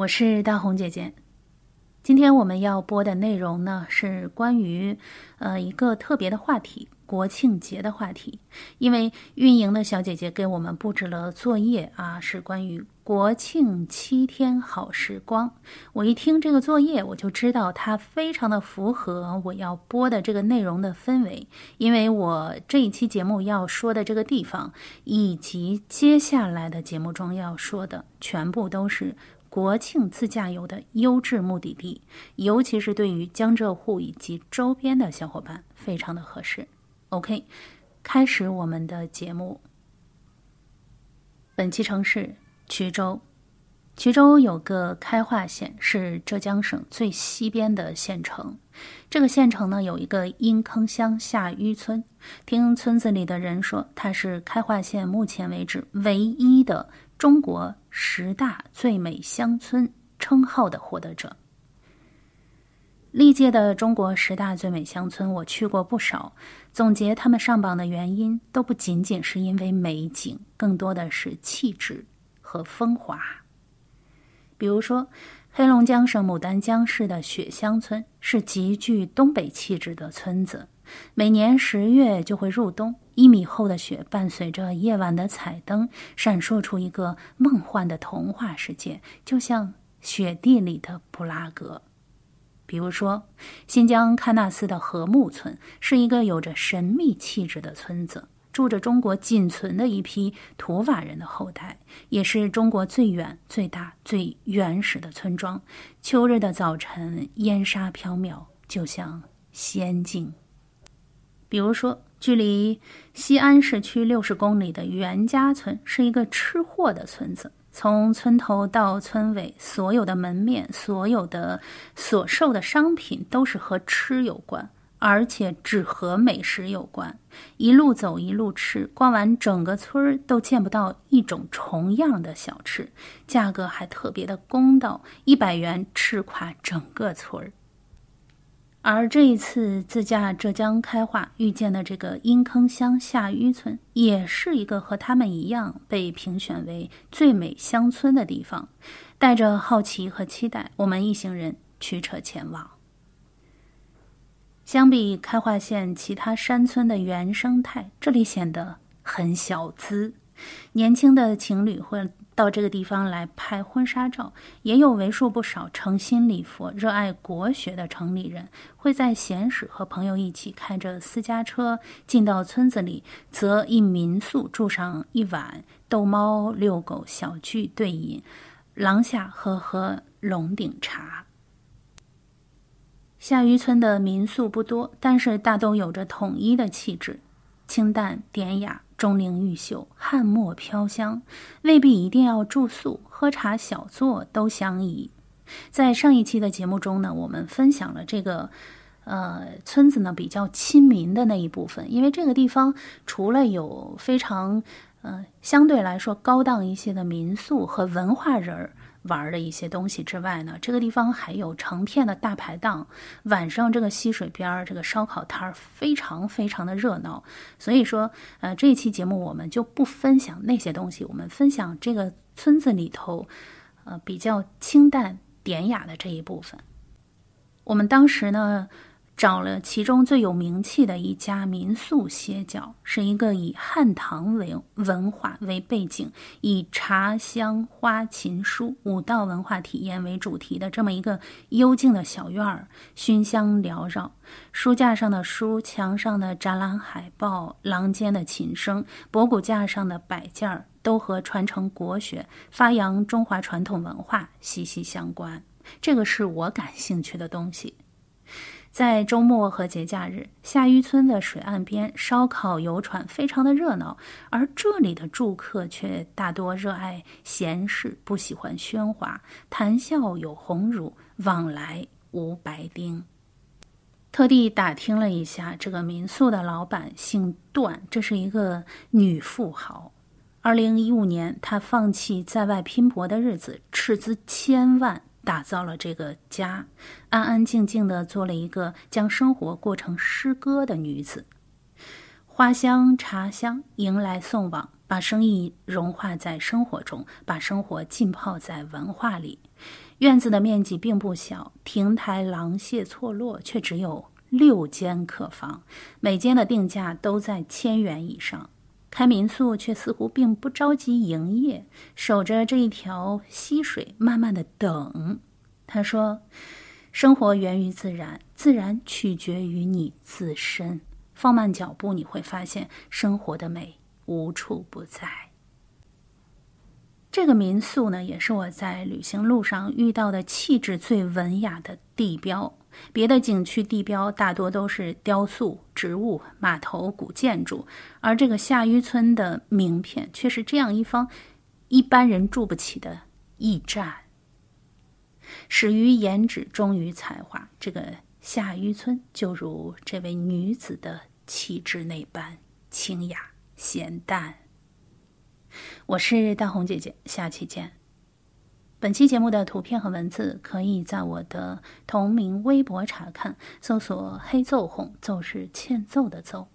我是大红姐姐。今天我们要播的内容呢，是关于呃一个特别的话题——国庆节的话题。因为运营的小姐姐给我们布置了作业啊，是关于国庆七天好时光。我一听这个作业，我就知道它非常的符合我要播的这个内容的氛围。因为我这一期节目要说的这个地方，以及接下来的节目中要说的，全部都是。国庆自驾游的优质目的地，尤其是对于江浙沪以及周边的小伙伴，非常的合适。OK，开始我们的节目。本期城市衢州，衢州有个开化县，是浙江省最西边的县城。这个县城呢，有一个阴坑乡下淤村。听村子里的人说，它是开化县目前为止唯一的。中国十大最美乡村称号的获得者，历届的中国十大最美乡村我去过不少。总结他们上榜的原因，都不仅仅是因为美景，更多的是气质和风华。比如说，黑龙江省牡丹江市的雪乡村是极具东北气质的村子。每年十月就会入冬，一米厚的雪伴随着夜晚的彩灯，闪烁出一个梦幻的童话世界，就像雪地里的布拉格。比如说，新疆喀纳斯的禾木村是一个有着神秘气质的村子，住着中国仅存的一批土瓦人的后代，也是中国最远、最大、最原始的村庄。秋日的早晨，烟沙飘渺，就像仙境。比如说，距离西安市区六十公里的袁家村是一个吃货的村子，从村头到村尾，所有的门面、所有的所售的商品都是和吃有关，而且只和美食有关。一路走，一路吃，逛完整个村儿都见不到一种重样的小吃，价格还特别的公道，一百元吃垮整个村儿。而这一次自驾浙江开化遇见的这个阴坑乡下淤村，也是一个和他们一样被评选为最美乡村的地方。带着好奇和期待，我们一行人驱车前往。相比开化县其他山村的原生态，这里显得很小资。年轻的情侣会到这个地方来拍婚纱照，也有为数不少诚心礼佛、热爱国学的城里人，会在闲时和朋友一起开着私家车进到村子里，择一民宿住上一晚，逗猫遛狗，小聚对饮，廊下喝喝龙顶茶。下渔村的民宿不多，但是大都有着统一的气质，清淡典雅。钟灵毓秀，汉墨飘香，未必一定要住宿，喝茶小坐都相宜。在上一期的节目中呢，我们分享了这个，呃，村子呢比较亲民的那一部分，因为这个地方除了有非常，呃，相对来说高档一些的民宿和文化人儿。玩的一些东西之外呢，这个地方还有成片的大排档，晚上这个溪水边儿这个烧烤摊儿非常非常的热闹。所以说，呃，这一期节目我们就不分享那些东西，我们分享这个村子里头，呃，比较清淡典雅的这一部分。我们当时呢。找了其中最有名气的一家民宿歇脚，是一个以汉唐为文化为背景，以茶香花琴书五道文化体验为主题的这么一个幽静的小院儿，熏香缭绕，书架上的书，墙上的展览海报，廊间的琴声，博古架上的摆件儿，都和传承国学、发扬中华传统文化息息相关。这个是我感兴趣的东西。在周末和节假日，下渔村的水岸边烧烤游船非常的热闹，而这里的住客却大多热爱闲适，不喜欢喧哗，谈笑有鸿儒，往来无白丁。特地打听了一下，这个民宿的老板姓段，这是一个女富豪。二零一五年，她放弃在外拼搏的日子，斥资千万。打造了这个家，安安静静的做了一个将生活过成诗歌的女子。花香茶香迎来送往，把生意融化在生活中，把生活浸泡在文化里。院子的面积并不小，亭台廊榭错落，却只有六间客房，每间的定价都在千元以上。开民宿却似乎并不着急营业，守着这一条溪水，慢慢的等。他说：“生活源于自然，自然取决于你自身。放慢脚步，你会发现生活的美无处不在。”这个民宿呢，也是我在旅行路上遇到的气质最文雅的地标。别的景区地标大多都是雕塑、植物、码头、古建筑，而这个下渔村的名片却是这样一方一般人住不起的驿站。始于颜值，忠于才华，这个下渔村就如这位女子的气质那般清雅咸淡。我是大红姐姐，下期见。本期节目的图片和文字可以在我的同名微博查看，搜索“黑奏红”，奏是欠揍的奏。